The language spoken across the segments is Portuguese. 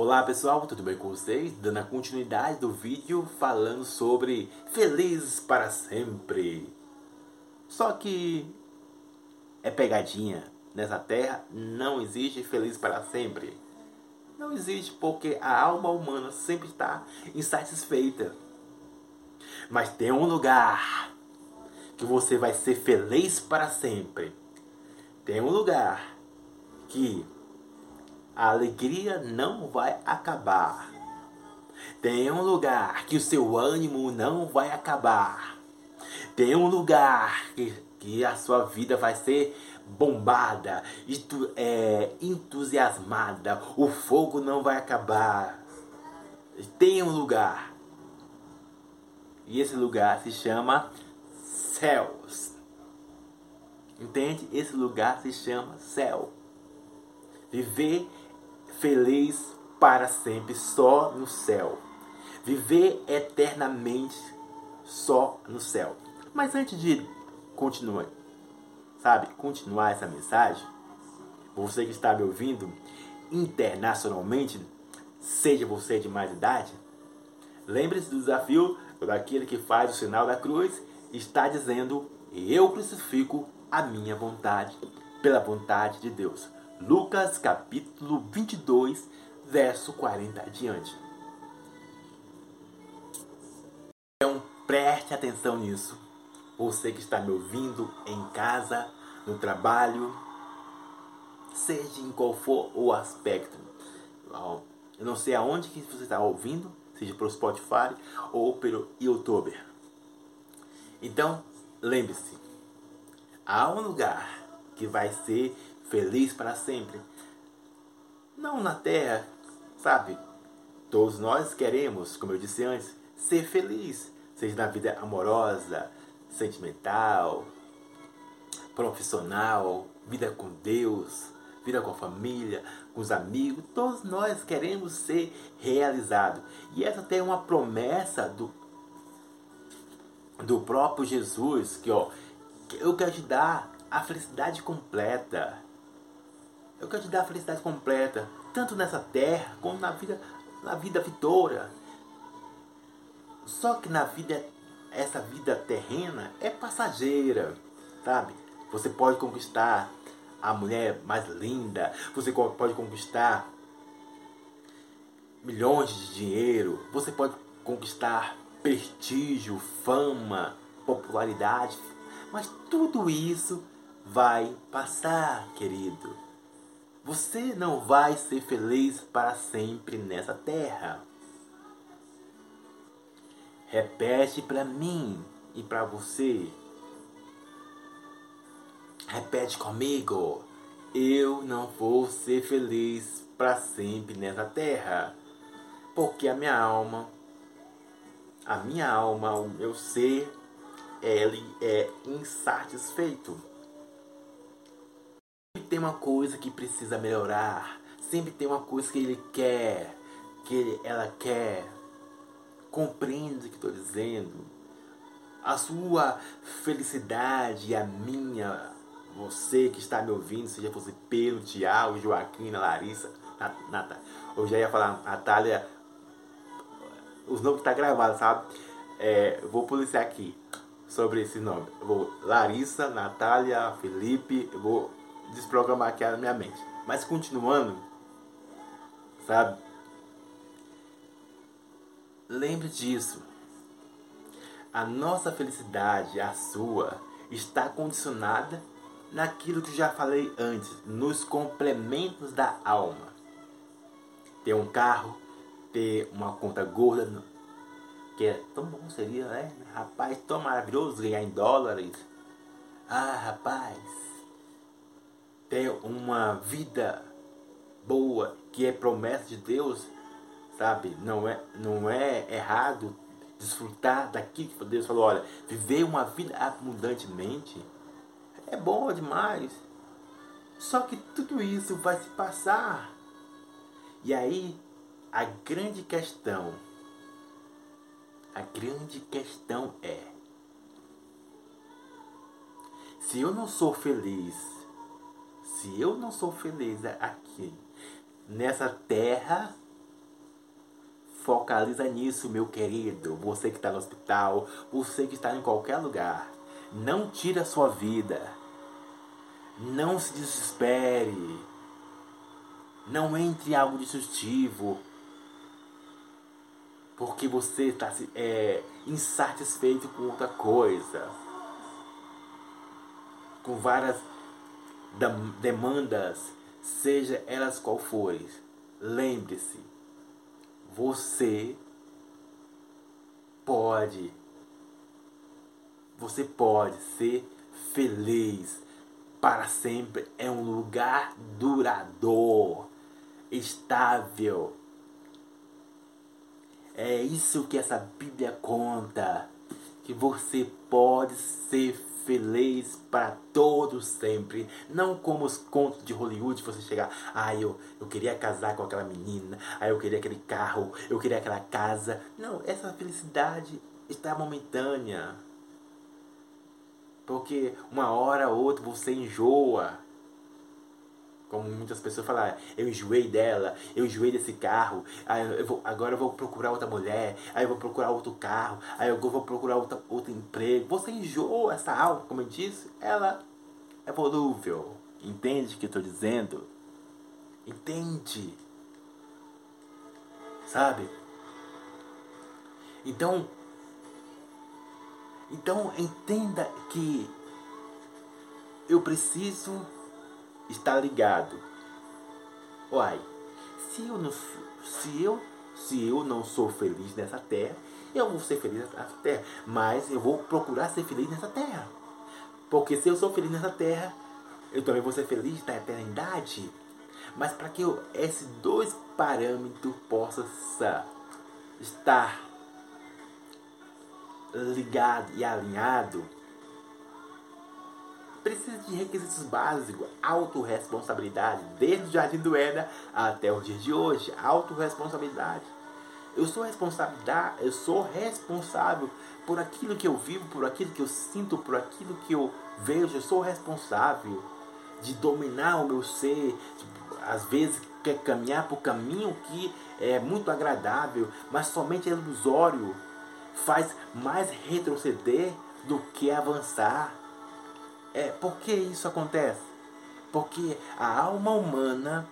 Olá pessoal, tudo bem com vocês? Dando a continuidade do vídeo falando sobre Felizes para Sempre. Só que é pegadinha. Nessa terra não existe feliz para sempre. Não existe porque a alma humana sempre está insatisfeita. Mas tem um lugar que você vai ser feliz para sempre. Tem um lugar que a alegria não vai acabar. Tem um lugar que o seu ânimo não vai acabar. Tem um lugar que, que a sua vida vai ser bombada, é, entusiasmada. O fogo não vai acabar. Tem um lugar. E esse lugar se chama céus. Entende? Esse lugar se chama céu. Viver feliz para sempre só no céu. Viver eternamente só no céu. Mas antes de continuar, sabe, continuar essa mensagem, você que está me ouvindo internacionalmente, seja você de mais idade, lembre-se do desafio daquele que faz o sinal da cruz, está dizendo: Eu crucifico a minha vontade pela vontade de Deus. Lucas capítulo 22, verso 40 adiante. Então preste atenção nisso. Você que está me ouvindo em casa, no trabalho, seja em qual for o aspecto. Eu não sei aonde que você está ouvindo, seja pelo Spotify ou pelo YouTube. Então, lembre-se, há um lugar que vai ser feliz para sempre. Não na terra, sabe? Todos nós queremos, como eu disse antes, ser feliz, seja na vida amorosa, sentimental, profissional, vida com Deus, vida com a família, com os amigos. Todos nós queremos ser realizados. E essa tem uma promessa do, do próprio Jesus, que ó, eu quero te dar a felicidade completa. Eu quero te dar a felicidade completa, tanto nessa terra como na vida, na vida vitória. Só que na vida, essa vida terrena é passageira, sabe? Você pode conquistar a mulher mais linda, você pode conquistar milhões de dinheiro, você pode conquistar prestígio, fama, popularidade, mas tudo isso vai passar, querido. Você não vai ser feliz para sempre nessa terra. Repete para mim e para você. Repete comigo. Eu não vou ser feliz para sempre nessa terra. Porque a minha alma, a minha alma, o meu ser, ele é insatisfeito tem uma coisa que precisa melhorar. Sempre tem uma coisa que ele quer, que ela quer. Compreende o que estou dizendo. A sua felicidade e a minha, você que está me ouvindo, seja você Pedro, Tiago, Joaquim, Larissa, Natália. Eu já ia falar Natália, os nomes que tá gravado, sabe? É, vou policiar aqui sobre esse nome. Vou Larissa, Natália, Felipe, eu vou desprogramar aqui a minha mente. Mas continuando, sabe? Lembre disso. A nossa felicidade, a sua, está condicionada naquilo que já falei antes, nos complementos da alma. Ter um carro, ter uma conta gorda, que é tão bom seria, né? Rapaz, tão maravilhoso ganhar em dólares. Ah, rapaz, ter uma vida boa, que é promessa de Deus, sabe? Não é, não é errado desfrutar daquilo que Deus falou, olha, viver uma vida abundantemente é bom demais. Só que tudo isso vai se passar. E aí, a grande questão, a grande questão é: se eu não sou feliz se eu não sou feliz aqui nessa terra, focaliza nisso, meu querido. Você que está no hospital, você que está em qualquer lugar. Não tire a sua vida. Não se desespere. Não entre em algo destrutivo. Porque você está é, insatisfeito com outra coisa. Com várias demandas, seja elas qual forem. Lembre-se, você pode, você pode ser feliz para sempre. É um lugar duradouro, estável. É isso que essa Bíblia conta. Que você pode ser feliz para todos sempre. Não como os contos de Hollywood, você chegar, ah, eu, eu queria casar com aquela menina, ah, eu queria aquele carro, eu queria aquela casa. Não, essa felicidade está momentânea. Porque uma hora ou outra você enjoa como muitas pessoas falam, ah, eu enjoei dela, eu enjoei desse carro, aí eu vou, agora eu vou procurar outra mulher, aí eu vou procurar outro carro, aí eu vou procurar outra, outro emprego. Você enjoou essa alma, como eu disse, ela é volúvel. Entende o que eu estou dizendo? Entende? Sabe? Então, então entenda que eu preciso está ligado. Uai, se eu não se eu se eu não sou feliz nessa terra, eu vou ser feliz nessa terra, mas eu vou procurar ser feliz nessa terra. Porque se eu sou feliz nessa terra, eu também vou ser feliz na eternidade. Mas para que eu, esses dois parâmetros possam estar ligado e alinhado, precisa de requisitos básicos, autorresponsabilidade, desde o Jardim do Éden até os dias de hoje, autorresponsabilidade. Eu sou responsabilidade, eu sou responsável por aquilo que eu vivo, por aquilo que eu sinto, por aquilo que eu vejo, eu sou responsável de dominar o meu ser, às vezes quer caminhar por caminho que é muito agradável, mas somente é ilusório, faz mais retroceder do que avançar. É, por que isso acontece? Porque a alma humana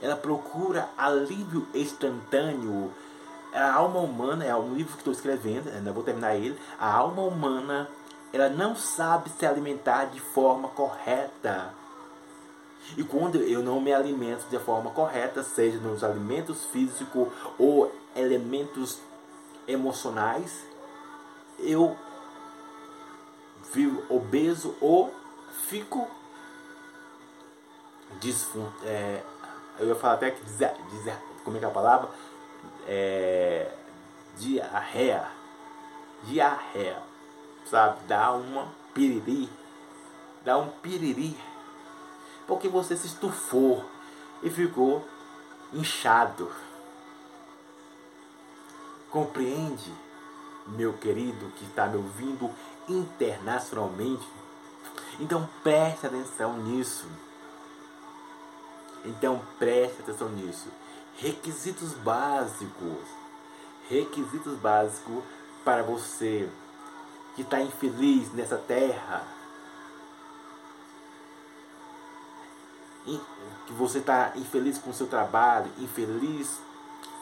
ela procura alívio instantâneo. A alma humana, é um livro que estou escrevendo, ainda vou terminar ele. A alma humana ela não sabe se alimentar de forma correta. E quando eu não me alimento de forma correta, seja nos alimentos físicos ou elementos emocionais, eu vivo obeso ou fico disfun é, eu ia falar até que dizer, dizer como é que é a palavra? É, diarreia. Diarreia sabe? Dá uma piriri dá um piriri porque você se estufou e ficou inchado. Compreende meu querido que está me ouvindo internacionalmente então preste atenção nisso. Então preste atenção nisso. Requisitos básicos. Requisitos básicos para você que está infeliz nessa terra. Que você está infeliz com o seu trabalho, infeliz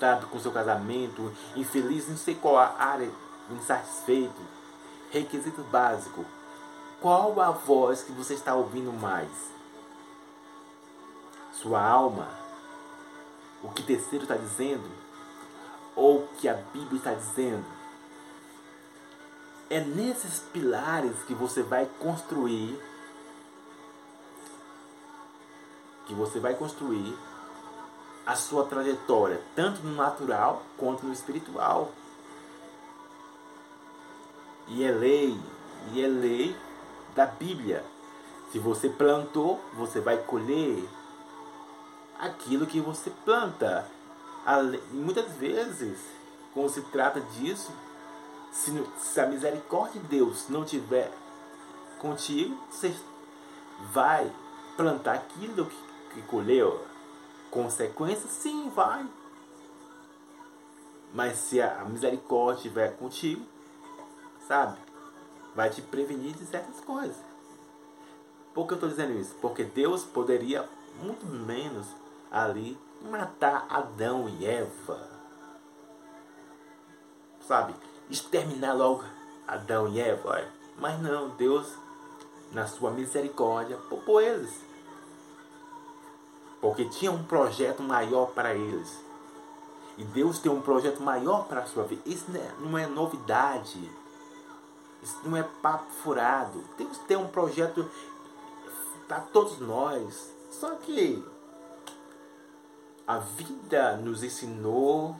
sabe, com o seu casamento, infeliz em sei qual área, insatisfeito. Requisito básico qual a voz que você está ouvindo mais? Sua alma? O que terceiro está dizendo? Ou o que a Bíblia está dizendo? É nesses pilares que você vai construir que você vai construir a sua trajetória, tanto no natural quanto no espiritual. E é lei, e é lei da Bíblia. Se você plantou, você vai colher aquilo que você planta. E muitas vezes, quando se trata disso, se, a misericórdia de Deus não tiver contigo, você vai plantar aquilo que, que colheu. Consequências? Sim, vai. Mas se a misericórdia estiver contigo, sabe? Vai te prevenir de certas coisas. Por que eu estou dizendo isso? Porque Deus poderia muito menos ali matar Adão e Eva. Sabe? Exterminar logo Adão e Eva. Mas não, Deus, na sua misericórdia, poupou eles. Porque tinha um projeto maior para eles. E Deus tem um projeto maior para a sua vida. Isso não é, é novidade. Isso não é papo furado. Tem um projeto para todos nós. Só que a vida nos ensinou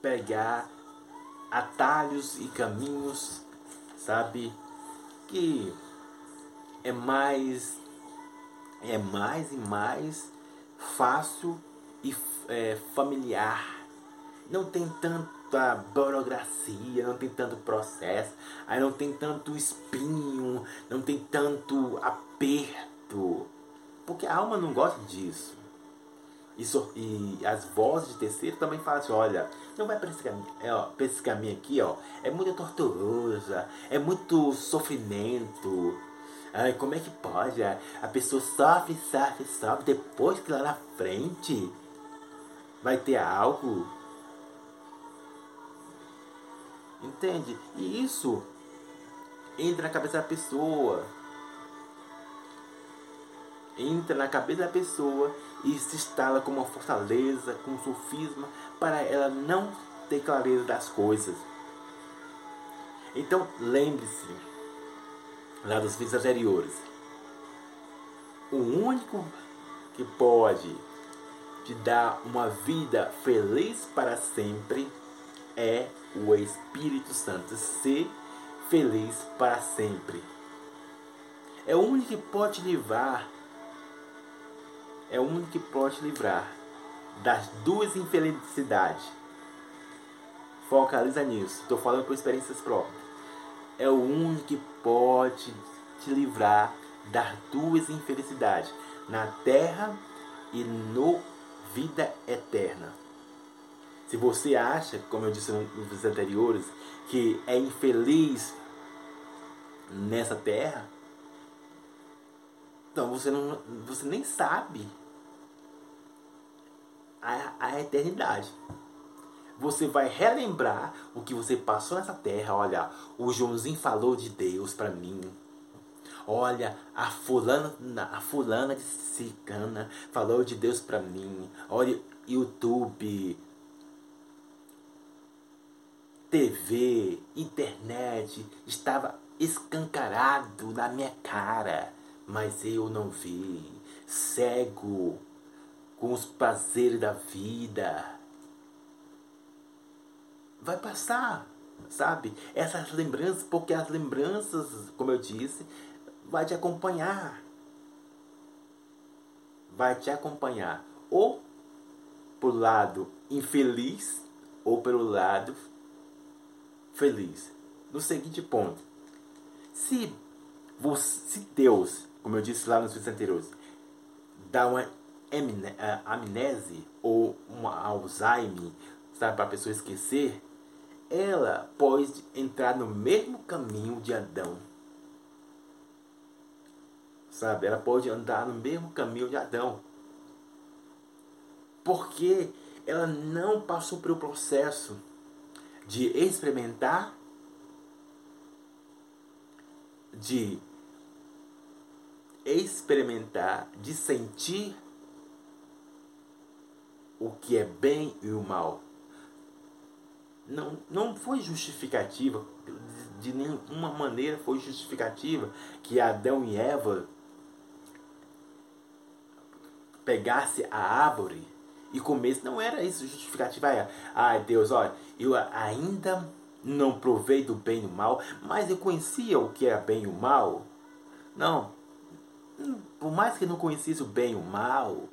pegar atalhos e caminhos, sabe? Que é mais é mais e mais fácil e é, familiar. Não tem tanta burocracia, não tem tanto processo, aí não tem tanto espinho, não tem tanto aperto. Porque a alma não gosta disso. E, so, e as vozes de terceiro também falam assim, olha, não vai para esse, caminho, é, ó, esse caminho aqui, ó. É muito torturosa, é muito sofrimento. Ai, como é que pode? A pessoa sofre, sofre, sofre, depois que lá na frente vai ter algo. Entende? E isso entra na cabeça da pessoa entra na cabeça da pessoa e se instala como uma fortaleza, como um sofisma, para ela não ter clareza das coisas. Então lembre-se, lá dos vídeos anteriores, o único que pode te dar uma vida feliz para sempre é o Espírito Santo. Ser feliz para sempre. É o único que pode levar é o único que pode livrar das duas infelicidades. Focaliza nisso. Estou falando por experiências próprias. É o único que pode te livrar das duas infelicidades. Na terra e no vida eterna. Se você acha, como eu disse nos vídeos anteriores, que é infeliz nessa terra, então você, não, você nem sabe a, a eternidade. Você vai relembrar o que você passou nessa terra. Olha, o Joãozinho falou de Deus para mim. Olha, a fulana, a fulana de Cicana falou de Deus para mim. Olha, YouTube, TV, internet estava escancarado na minha cara, mas eu não vi. Cego com os prazeres da vida. Vai passar, sabe? Essas lembranças, porque as lembranças, como eu disse, vai te acompanhar. Vai te acompanhar. Ou pelo lado infeliz, ou pelo lado feliz. No seguinte ponto. Se, você, se Deus, como eu disse lá nos vídeos anteriores, dá uma amnese ou um Alzheimer, sabe, para a pessoa esquecer, ela pode entrar no mesmo caminho de Adão. Sabe, ela pode andar no mesmo caminho de Adão. Porque ela não passou pelo processo de experimentar, de experimentar, de sentir o que é bem e o mal. Não, não foi justificativa, de nenhuma maneira foi justificativa que Adão e Eva pegasse a árvore e comesse. Não era isso justificativa. Ai ah, Deus, olha, eu ainda não provei do bem e do mal, mas eu conhecia o que era bem e o mal. Não. Por mais que não conhecesse o bem e o mal,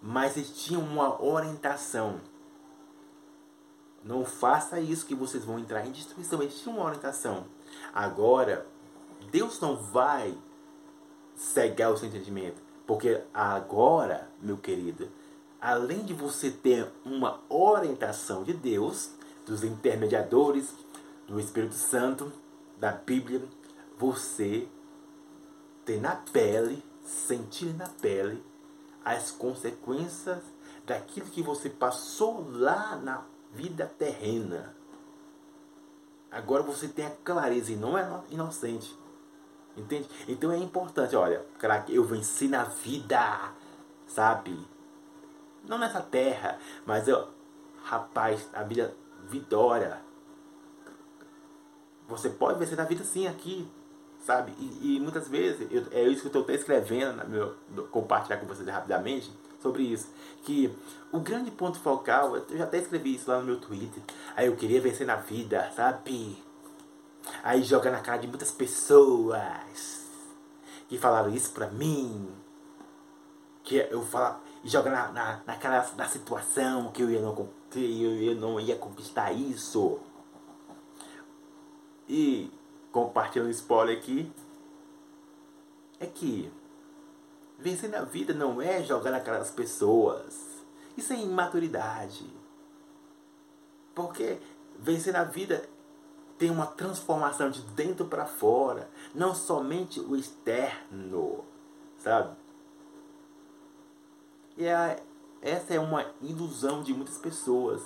mas eles tinham uma orientação. Não faça isso que vocês vão entrar em destruição. Eles tinham uma orientação. Agora, Deus não vai cegar o seu entendimento. Porque agora, meu querido, além de você ter uma orientação de Deus, dos intermediadores, do Espírito Santo, da Bíblia, você tem na pele, sentir na pele as consequências daquilo que você passou lá na vida terrena. Agora você tem a clareza e não é inocente. Entende? Então é importante, olha, craque, eu venci na vida, sabe? Não nessa terra, mas eu, rapaz, a vida vitória. Você pode vencer na vida sim aqui, sabe? E, e muitas vezes, eu, é isso que eu estou até escrevendo, na meu, compartilhar com vocês rapidamente, sobre isso. Que o grande ponto focal, eu já até escrevi isso lá no meu Twitter. Aí eu queria vencer na vida, sabe? Aí joga na cara de muitas pessoas que falaram isso pra mim. Que eu falo, e joga na, na, na situação que eu, ia não, que eu não ia conquistar isso. E compartilhando spoiler aqui. É que vencer na vida não é jogar na cara das pessoas. Isso é imaturidade. Porque vencer na vida tem uma transformação de dentro para fora, não somente o externo, sabe? E a, essa é uma ilusão de muitas pessoas.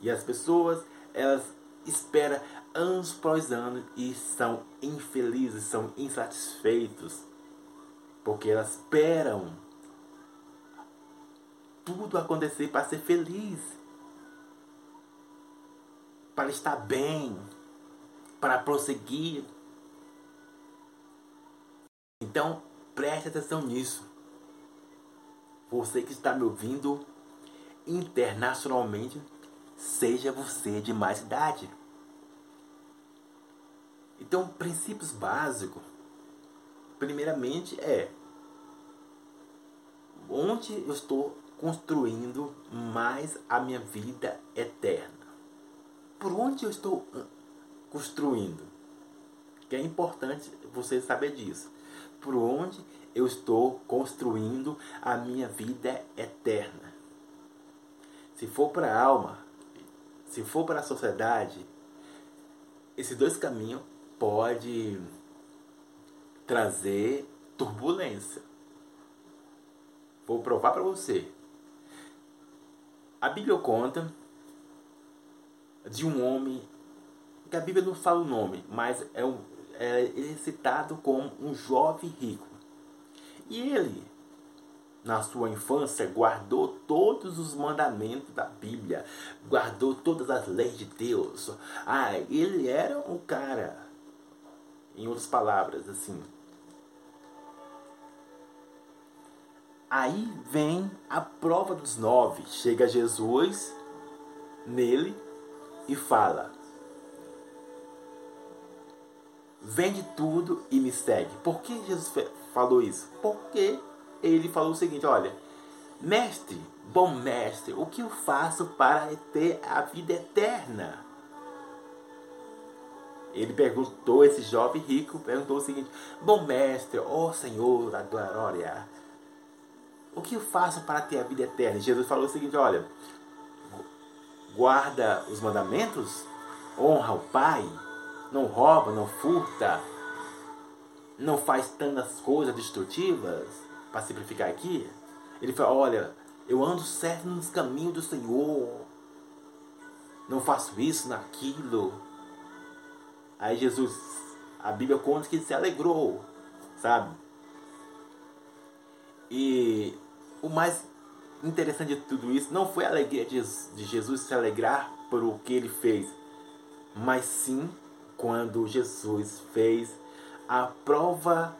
E as pessoas, elas esperam anos após anos e são infelizes, são insatisfeitos. Porque elas esperam tudo acontecer para ser feliz. Para estar bem para prosseguir. Então, preste atenção nisso. Você que está me ouvindo internacionalmente, seja você de mais idade. Então, princípios básicos, primeiramente é onde eu estou construindo mais a minha vida eterna. Por onde eu estou construindo. Que é importante você saber disso. Por onde eu estou construindo a minha vida eterna. Se for para a alma, se for para a sociedade, esses dois caminhos pode trazer turbulência. Vou provar para você. A Bíblia conta de um homem que a Bíblia não fala o nome, mas é, um, é, ele é citado como um jovem rico. E ele, na sua infância, guardou todos os mandamentos da Bíblia, guardou todas as leis de Deus. Ah, ele era um cara, em outras palavras, assim. Aí vem a prova dos nove. Chega Jesus nele e fala: Vende tudo e me segue. Por que Jesus falou isso? Porque ele falou o seguinte: olha, mestre, bom mestre, o que eu faço para ter a vida eterna? Ele perguntou, esse jovem rico perguntou o seguinte: Bom mestre, ó Senhor da glória, o que eu faço para ter a vida eterna? Jesus falou o seguinte: Olha, guarda os mandamentos, honra o Pai não rouba, não furta, não faz tantas coisas destrutivas, para simplificar aqui, ele fala, olha, eu ando certo nos caminhos do Senhor, não faço isso, naquilo. Aí Jesus, a Bíblia conta que ele se alegrou, sabe? E o mais interessante de tudo isso não foi a alegria de Jesus se alegrar por o que ele fez, mas sim quando Jesus fez a prova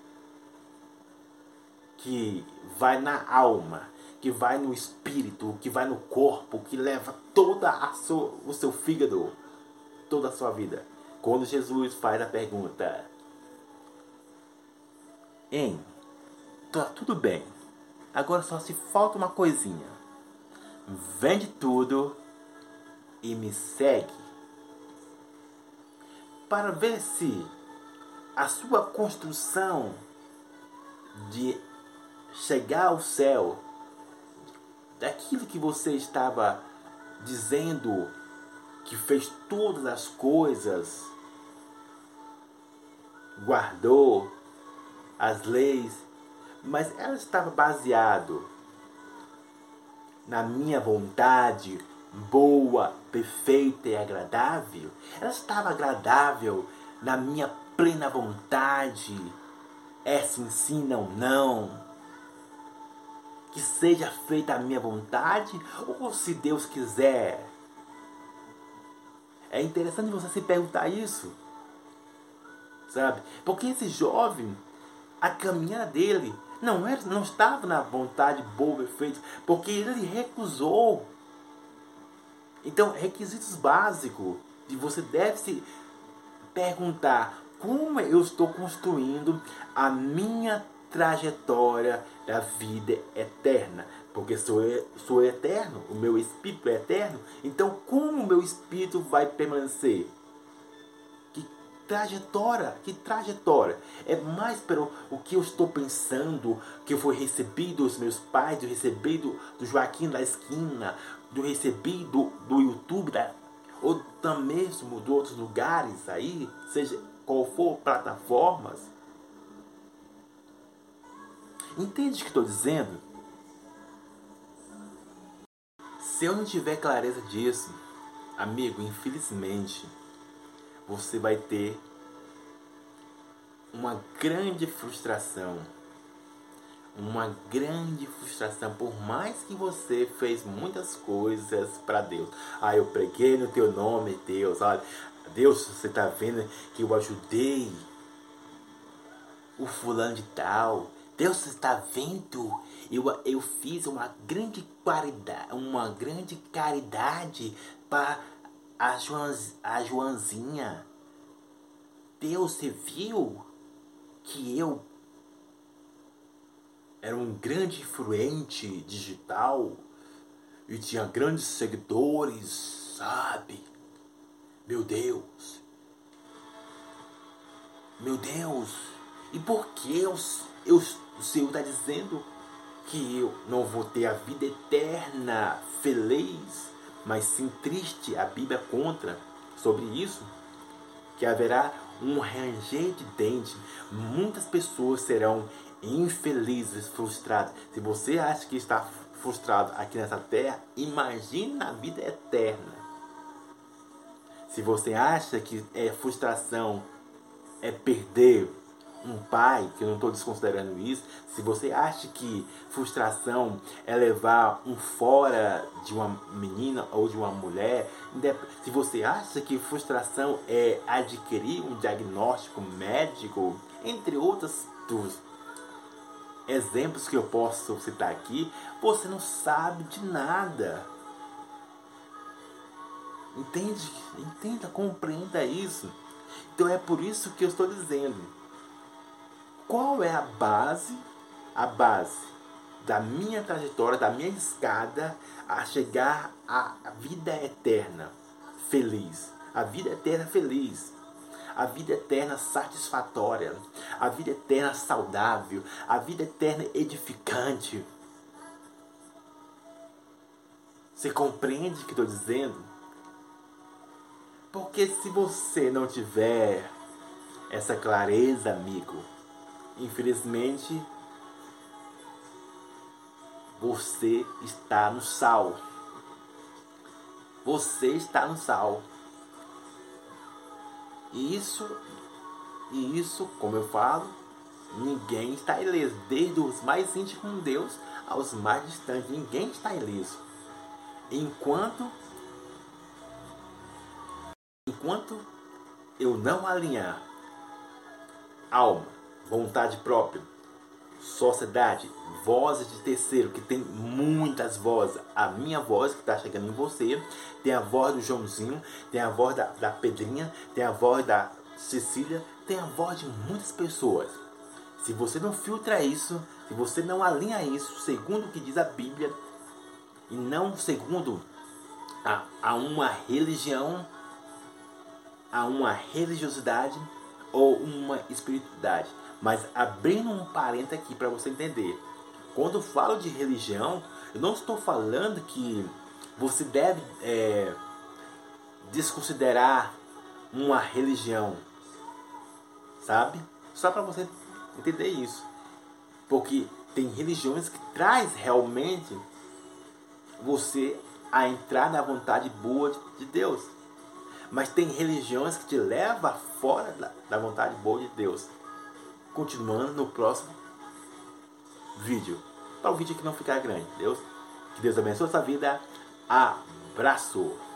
que vai na alma, que vai no espírito, que vai no corpo, que leva toda a sua, o seu fígado, toda a sua vida. Quando Jesus faz a pergunta: Em, tá tudo bem. Agora só se falta uma coisinha. Vende tudo e me segue para ver se a sua construção de chegar ao céu, daquilo que você estava dizendo que fez todas as coisas, guardou as leis, mas ela estava baseado na minha vontade boa, perfeita e agradável. Ela estava agradável na minha plena vontade. É sim, sim, não, não que seja feita a minha vontade ou se Deus quiser. É interessante você se perguntar isso. Sabe? Porque esse jovem, a caminhada dele não, era, não estava na vontade boa e feita, porque ele recusou. Então, requisitos básicos de você deve se perguntar como eu estou construindo a minha trajetória da vida eterna. Porque sou, sou eterno, o meu espírito é eterno. Então, como o meu espírito vai permanecer? Trajetória, que trajetória. É mais pelo o que eu estou pensando, que eu fui recebido dos meus pais, do recebido do Joaquim da esquina, do recebido do YouTube, da, ou também mesmo de outros lugares aí, seja qual for plataformas Entende o que estou dizendo? Se eu não tiver clareza disso, amigo, infelizmente, você vai ter uma grande frustração. Uma grande frustração, por mais que você fez muitas coisas para Deus. Ah, eu preguei no teu nome, Deus. Olha, Deus, você está vendo que eu ajudei o fulano de tal. Deus está vendo? Eu, eu fiz uma grande caridade, uma grande caridade para a, Joãs, a Joãzinha. Deus você viu que eu era um grande influente digital e tinha grandes seguidores, sabe? Meu Deus. Meu Deus. E por que eu, eu o Senhor está dizendo que eu não vou ter a vida eterna feliz, mas sim triste. A Bíblia conta sobre isso, que haverá um ranger de dente. Muitas pessoas serão infelizes, frustradas. Se você acha que está frustrado aqui nessa terra, imagine na vida eterna. Se você acha que é frustração é perder um pai, que eu não estou desconsiderando isso, se você acha que frustração é levar um fora de uma menina ou de uma mulher, se você acha que frustração é adquirir um diagnóstico médico, entre outros dos exemplos que eu posso citar aqui, você não sabe de nada. Entende? Entenda, compreenda isso. Então é por isso que eu estou dizendo qual é a base, a base da minha trajetória, da minha escada a chegar à vida eterna feliz. A vida eterna feliz. A vida eterna satisfatória. A vida eterna saudável. A vida eterna edificante. Você compreende o que estou dizendo? Porque se você não tiver essa clareza, amigo, Infelizmente, você está no sal. Você está no sal. E isso, e isso, como eu falo, ninguém está ileso. Desde os mais íntimos com Deus aos mais distantes, ninguém está ileso. Enquanto enquanto eu não alinhar alma, vontade própria, sociedade, vozes de terceiro, que tem muitas vozes. A minha voz que está chegando em você, tem a voz do Joãozinho, tem a voz da, da Pedrinha, tem a voz da Cecília, tem a voz de muitas pessoas. Se você não filtra isso, se você não alinha isso, segundo o que diz a Bíblia, e não segundo a, a uma religião, a uma religiosidade ou uma espiritualidade, mas abrindo um parênteses aqui para você entender. Quando falo de religião, eu não estou falando que você deve é, desconsiderar uma religião, sabe? Só para você entender isso. Porque tem religiões que traz realmente você a entrar na vontade boa de Deus. Mas tem religiões que te levam fora da vontade boa de Deus. Continuando no próximo vídeo. Para o vídeo que não ficar grande. Deus, que Deus abençoe a sua vida. Abraço!